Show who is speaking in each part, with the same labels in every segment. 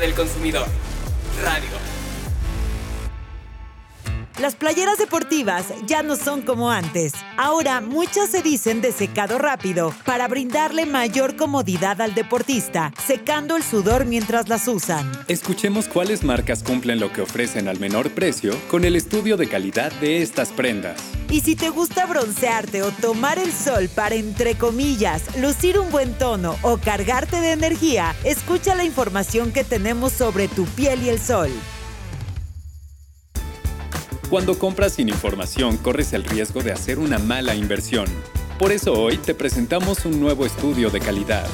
Speaker 1: Del Consumidor. Radio.
Speaker 2: Las playeras deportivas ya no son como antes. Ahora muchas se dicen de secado rápido para brindarle mayor comodidad al deportista, secando el sudor mientras las usan.
Speaker 3: Escuchemos cuáles marcas cumplen lo que ofrecen al menor precio con el estudio de calidad de estas prendas.
Speaker 2: Y si te gusta broncearte o tomar el sol para, entre comillas, lucir un buen tono o cargarte de energía, escucha la información que tenemos sobre tu piel y el sol.
Speaker 3: Cuando compras sin información, corres el riesgo de hacer una mala inversión. Por eso hoy te presentamos un nuevo estudio de calidad.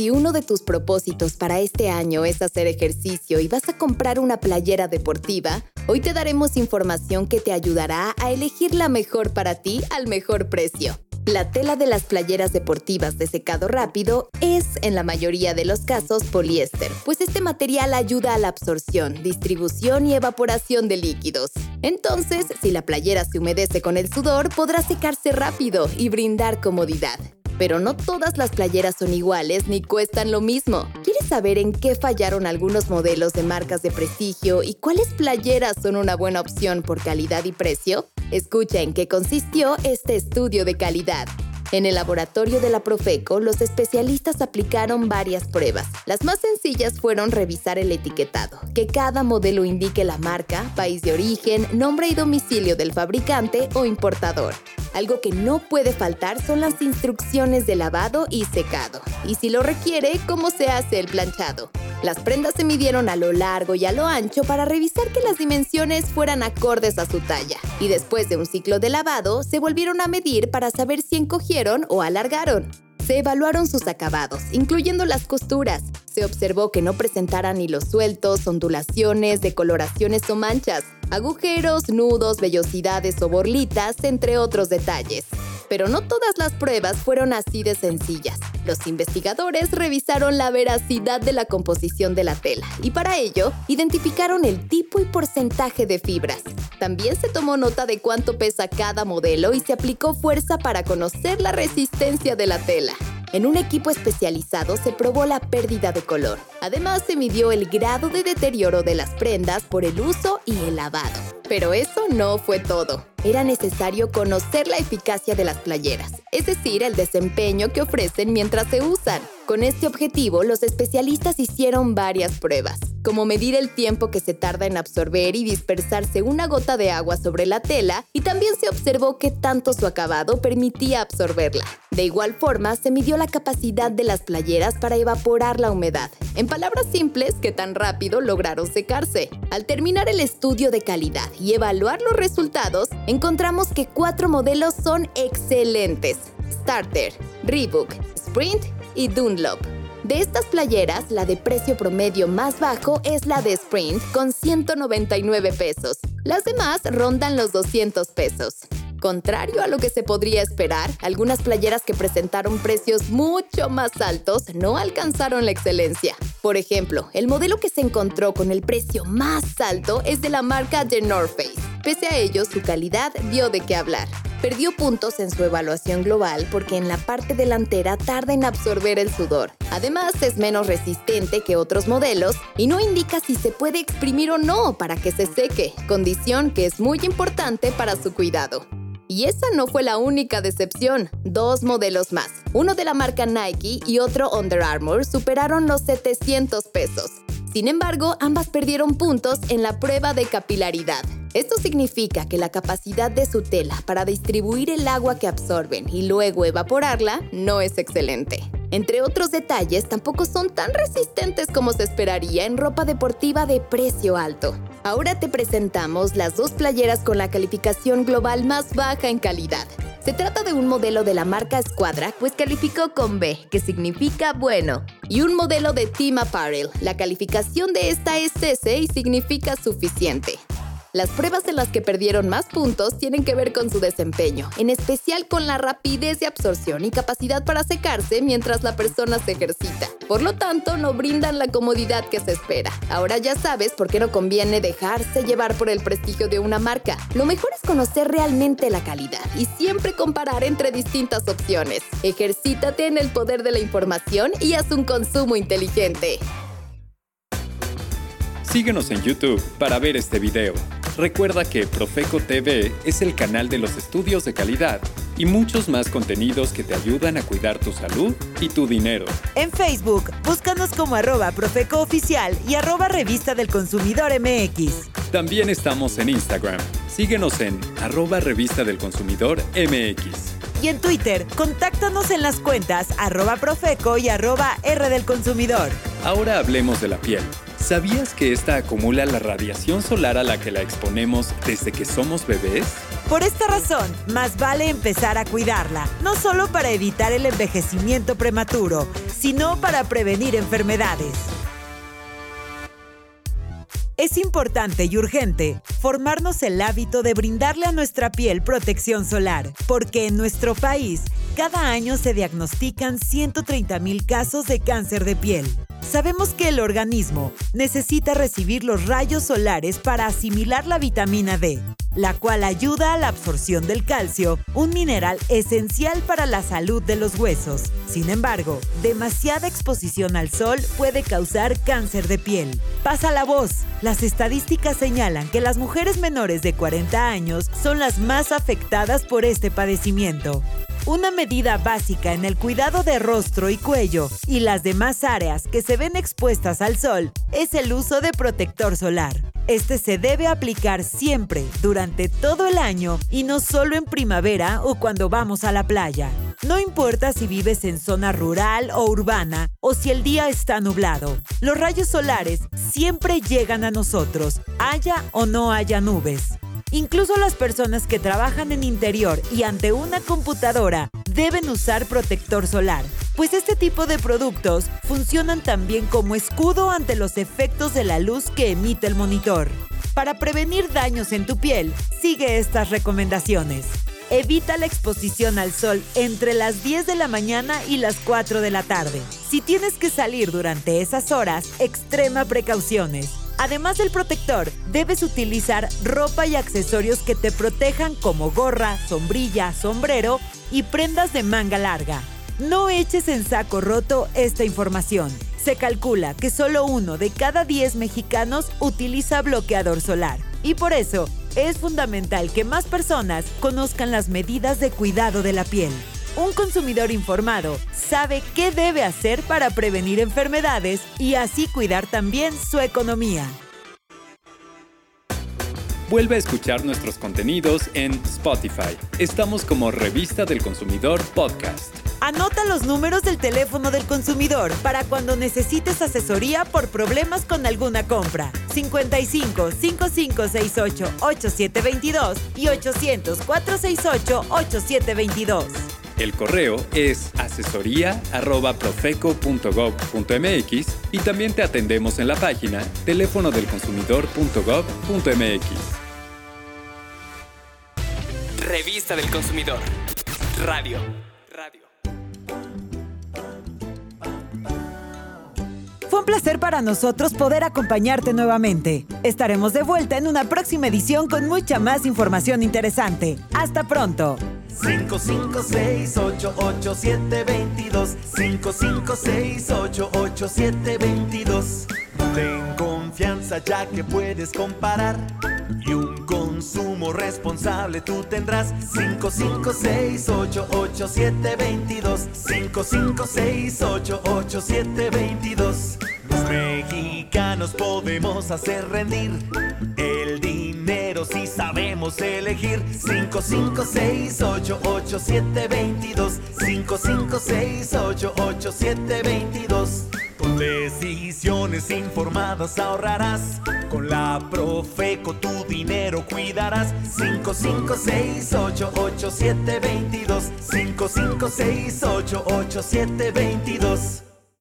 Speaker 4: Si uno de tus propósitos para este año es hacer ejercicio y vas a comprar una playera deportiva, hoy te daremos información que te ayudará a elegir la mejor para ti al mejor precio. La tela de las playeras deportivas de secado rápido es, en la mayoría de los casos, poliéster, pues este material ayuda a la absorción, distribución y evaporación de líquidos. Entonces, si la playera se humedece con el sudor, podrá secarse rápido y brindar comodidad. Pero no todas las playeras son iguales ni cuestan lo mismo. ¿Quieres saber en qué fallaron algunos modelos de marcas de prestigio y cuáles playeras son una buena opción por calidad y precio? Escucha en qué consistió este estudio de calidad. En el laboratorio de la Profeco, los especialistas aplicaron varias pruebas. Las más sencillas fueron revisar el etiquetado, que cada modelo indique la marca, país de origen, nombre y domicilio del fabricante o importador. Algo que no puede faltar son las instrucciones de lavado y secado, y si lo requiere, cómo se hace el planchado. Las prendas se midieron a lo largo y a lo ancho para revisar que las dimensiones fueran acordes a su talla, y después de un ciclo de lavado, se volvieron a medir para saber si encogieron o alargaron. Se evaluaron sus acabados, incluyendo las costuras. Se observó que no presentaran hilos sueltos, ondulaciones, decoloraciones o manchas, agujeros, nudos, vellosidades o borlitas, entre otros detalles. Pero no todas las pruebas fueron así de sencillas. Los investigadores revisaron la veracidad de la composición de la tela y para ello identificaron el tipo y porcentaje de fibras. También se tomó nota de cuánto pesa cada modelo y se aplicó fuerza para conocer la resistencia de la tela. En un equipo especializado se probó la pérdida de color. Además, se midió el grado de deterioro de las prendas por el uso y el lavado. Pero eso no fue todo. Era necesario conocer la eficacia de las playeras, es decir, el desempeño que ofrecen mientras se usan. Con este objetivo, los especialistas hicieron varias pruebas, como medir el tiempo que se tarda en absorber y dispersarse una gota de agua sobre la tela, y también se observó qué tanto su acabado permitía absorberla. De igual forma, se midió la capacidad de las playeras para evaporar la humedad. En palabras simples, qué tan rápido lograron secarse. Al terminar el estudio de calidad y evaluar los resultados, encontramos que cuatro modelos son excelentes. Starter, Reebok, Sprint y Dunlop. De estas playeras, la de precio promedio más bajo es la de Sprint con 199 pesos. Las demás rondan los 200 pesos. Contrario a lo que se podría esperar, algunas playeras que presentaron precios mucho más altos no alcanzaron la excelencia. Por ejemplo, el modelo que se encontró con el precio más alto es de la marca The North Face. Pese a ello, su calidad dio de qué hablar. Perdió puntos en su evaluación global porque en la parte delantera tarda en absorber el sudor. Además, es menos resistente que otros modelos y no indica si se puede exprimir o no para que se seque, condición que es muy importante para su cuidado. Y esa no fue la única decepción. Dos modelos más, uno de la marca Nike y otro Under Armour, superaron los 700 pesos. Sin embargo, ambas perdieron puntos en la prueba de capilaridad. Esto significa que la capacidad de su tela para distribuir el agua que absorben y luego evaporarla no es excelente. Entre otros detalles, tampoco son tan resistentes como se esperaría en ropa deportiva de precio alto. Ahora te presentamos las dos playeras con la calificación global más baja en calidad. Se trata de un modelo de la marca Squadra, pues calificó con B, que significa bueno, y un modelo de Team Apparel. La calificación de esta es S y significa suficiente. Las pruebas en las que perdieron más puntos tienen que ver con su desempeño, en especial con la rapidez de absorción y capacidad para secarse mientras la persona se ejercita. Por lo tanto, no brindan la comodidad que se espera. Ahora ya sabes por qué no conviene dejarse llevar por el prestigio de una marca. Lo mejor es conocer realmente la calidad y siempre comparar entre distintas opciones. Ejercítate en el poder de la información y haz un consumo inteligente.
Speaker 3: Síguenos en YouTube para ver este video. Recuerda que Profeco TV es el canal de los estudios de calidad y muchos más contenidos que te ayudan a cuidar tu salud y tu dinero.
Speaker 2: En Facebook, búscanos como arroba Profeco Oficial y arroba Revista del Consumidor MX.
Speaker 3: También estamos en Instagram. Síguenos en arroba Revista del Consumidor MX.
Speaker 2: Y en Twitter, contáctanos en las cuentas arroba Profeco y arroba R del Consumidor.
Speaker 3: Ahora hablemos de la piel. ¿Sabías que esta acumula la radiación solar a la que la exponemos desde que somos bebés?
Speaker 2: Por esta razón, más vale empezar a cuidarla, no solo para evitar el envejecimiento prematuro, sino para prevenir enfermedades. Es importante y urgente formarnos el hábito de brindarle a nuestra piel protección solar, porque en nuestro país cada año se diagnostican 130 mil casos de cáncer de piel. Sabemos que el organismo necesita recibir los rayos solares para asimilar la vitamina D, la cual ayuda a la absorción del calcio, un mineral esencial para la salud de los huesos. Sin embargo, demasiada exposición al sol puede causar cáncer de piel. Pasa la voz. Las estadísticas señalan que las mujeres menores de 40 años son las más afectadas por este padecimiento. Una medida básica en el cuidado de rostro y cuello y las demás áreas que se ven expuestas al sol es el uso de protector solar. Este se debe aplicar siempre, durante todo el año y no solo en primavera o cuando vamos a la playa. No importa si vives en zona rural o urbana o si el día está nublado. Los rayos solares siempre llegan a nosotros, haya o no haya nubes. Incluso las personas que trabajan en interior y ante una computadora deben usar protector solar, pues este tipo de productos funcionan también como escudo ante los efectos de la luz que emite el monitor. Para prevenir daños en tu piel, sigue estas recomendaciones. Evita la exposición al sol entre las 10 de la mañana y las 4 de la tarde. Si tienes que salir durante esas horas, extrema precauciones. Además del protector, debes utilizar ropa y accesorios que te protejan como gorra, sombrilla, sombrero y prendas de manga larga. No eches en saco roto esta información. Se calcula que solo uno de cada 10 mexicanos utiliza bloqueador solar. Y por eso es fundamental que más personas conozcan las medidas de cuidado de la piel. Un consumidor informado sabe qué debe hacer para prevenir enfermedades y así cuidar también su economía.
Speaker 3: Vuelve a escuchar nuestros contenidos en Spotify. Estamos como Revista del Consumidor Podcast.
Speaker 2: Anota los números del teléfono del consumidor para cuando necesites asesoría por problemas con alguna compra. 55 5568 8722 y 800 468 8722.
Speaker 3: El correo es asesoría@profeco.gov.mx y también te atendemos en la página teléfono del consumidor.gov.mx.
Speaker 1: Revista del Consumidor. Radio. Radio.
Speaker 2: Un placer para nosotros poder acompañarte nuevamente. Estaremos de vuelta en una próxima edición con mucha más información interesante. Hasta pronto.
Speaker 5: 556-887-22 556-887-22 Ten confianza ya que puedes comparar Y un consumo responsable tú tendrás 556-887-22 556-887-22 Los mexicanos podemos hacer rendir el dinero si sabemos elegir 556-887-22 556-887-22 Con decisiones informadas ahorrarás Con la Profeco tu dinero cuidarás. 55688722. 55688722.